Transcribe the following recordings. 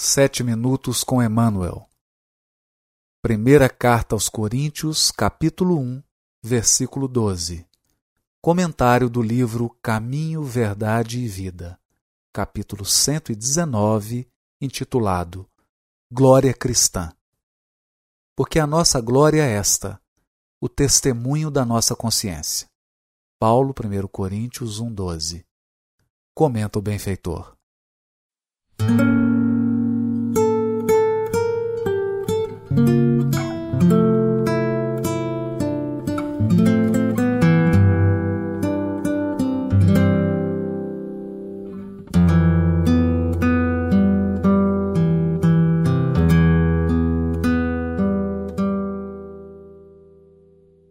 Sete minutos com Emmanuel. Primeira carta aos Coríntios, capítulo 1, versículo 12. Comentário do livro Caminho, Verdade e Vida, capítulo 119, intitulado Glória Cristã. Porque a nossa glória é esta, o testemunho da nossa consciência. Paulo, 1 Coríntios 1, 12. Comenta o benfeitor.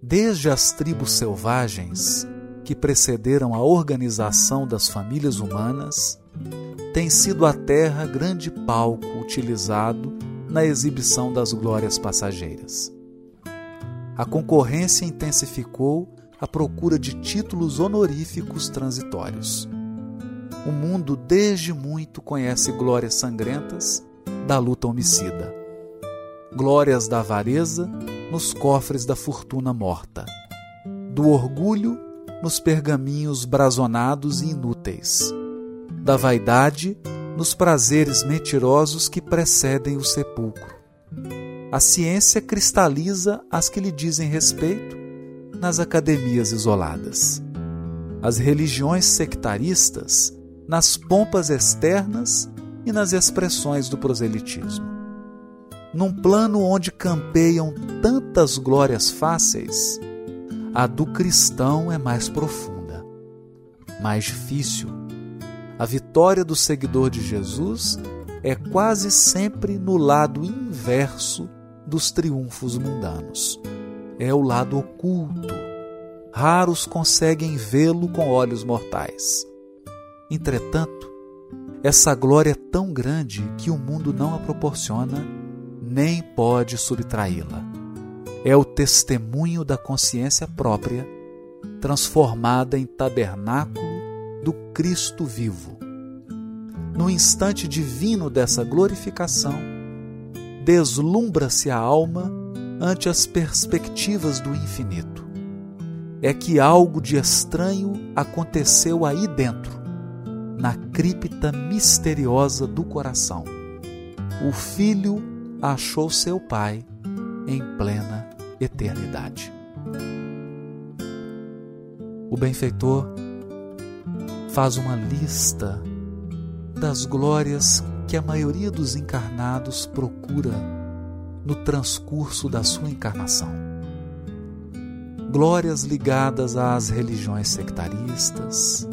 Desde as tribos selvagens que precederam a organização das famílias humanas, tem sido a terra grande palco utilizado na exibição das glórias passageiras. A concorrência intensificou a procura de títulos honoríficos transitórios. O mundo desde muito conhece glórias sangrentas da luta homicida, glórias da avareza nos cofres da fortuna morta, do orgulho nos pergaminhos brazonados e inúteis, da vaidade nos prazeres mentirosos que precedem o sepulcro. A ciência cristaliza as que lhe dizem respeito nas academias isoladas. As religiões sectaristas nas pompas externas e nas expressões do proselitismo num plano onde campeiam tantas glórias fáceis, a do cristão é mais profunda, mais difícil. A vitória do seguidor de Jesus é quase sempre no lado inverso dos triunfos mundanos. É o lado oculto. Raros conseguem vê-lo com olhos mortais. Entretanto, essa glória é tão grande que o mundo não a proporciona nem pode subtraí-la. É o testemunho da consciência própria, transformada em tabernáculo do Cristo vivo. No instante divino dessa glorificação, deslumbra-se a alma ante as perspectivas do infinito. É que algo de estranho aconteceu aí dentro, na cripta misteriosa do coração. O Filho achou seu Pai em plena eternidade. O benfeitor faz uma lista das glórias que a maioria dos encarnados procura no transcurso da sua encarnação. Glórias ligadas às religiões sectaristas,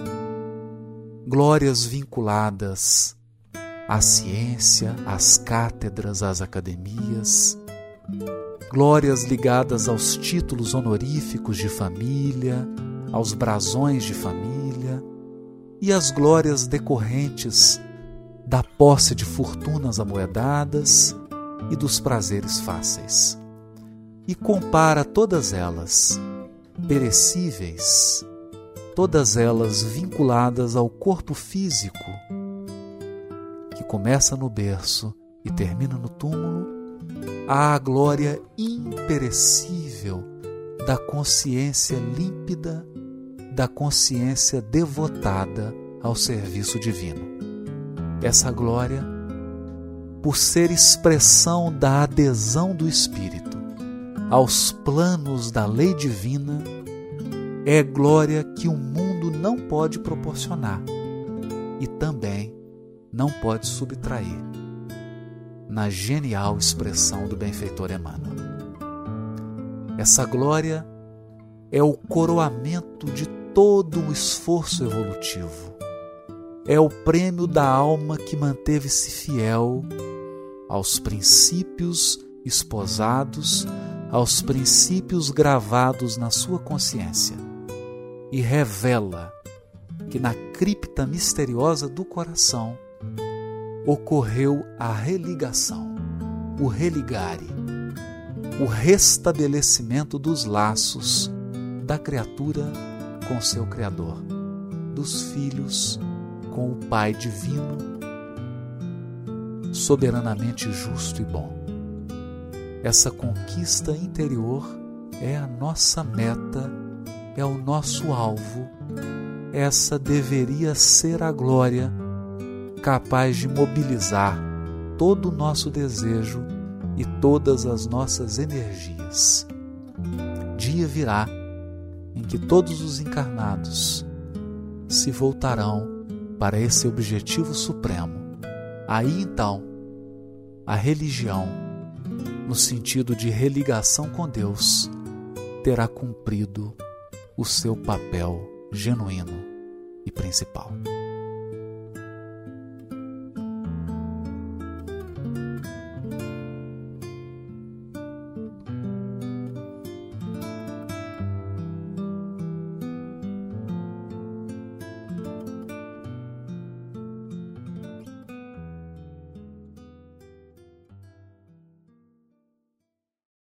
glórias vinculadas à ciência, às cátedras, às academias, glórias ligadas aos títulos honoríficos de família, aos brasões de família e as glórias decorrentes da posse de fortunas amoedadas e dos prazeres fáceis. E compara todas elas, perecíveis, todas elas vinculadas ao corpo físico começa no berço e termina no túmulo, há a glória imperecível da consciência límpida, da consciência devotada ao serviço divino. Essa glória, por ser expressão da adesão do Espírito aos planos da lei divina, é glória que o mundo não pode proporcionar e também não pode subtrair na genial expressão do benfeitor Emmanuel. Essa glória é o coroamento de todo um esforço evolutivo. É o prêmio da alma que manteve-se fiel aos princípios esposados, aos princípios gravados na sua consciência e revela que na cripta misteriosa do coração ocorreu a religação, o religare, o restabelecimento dos laços da criatura com seu Criador, dos filhos com o Pai Divino, soberanamente justo e bom. Essa conquista interior é a nossa meta, é o nosso alvo, essa deveria ser a glória capaz de mobilizar todo o nosso desejo e todas as nossas energias. Dia virá em que todos os encarnados se voltarão para esse objetivo supremo. Aí então, a religião, no sentido de religação com Deus, terá cumprido o seu papel genuíno e principal.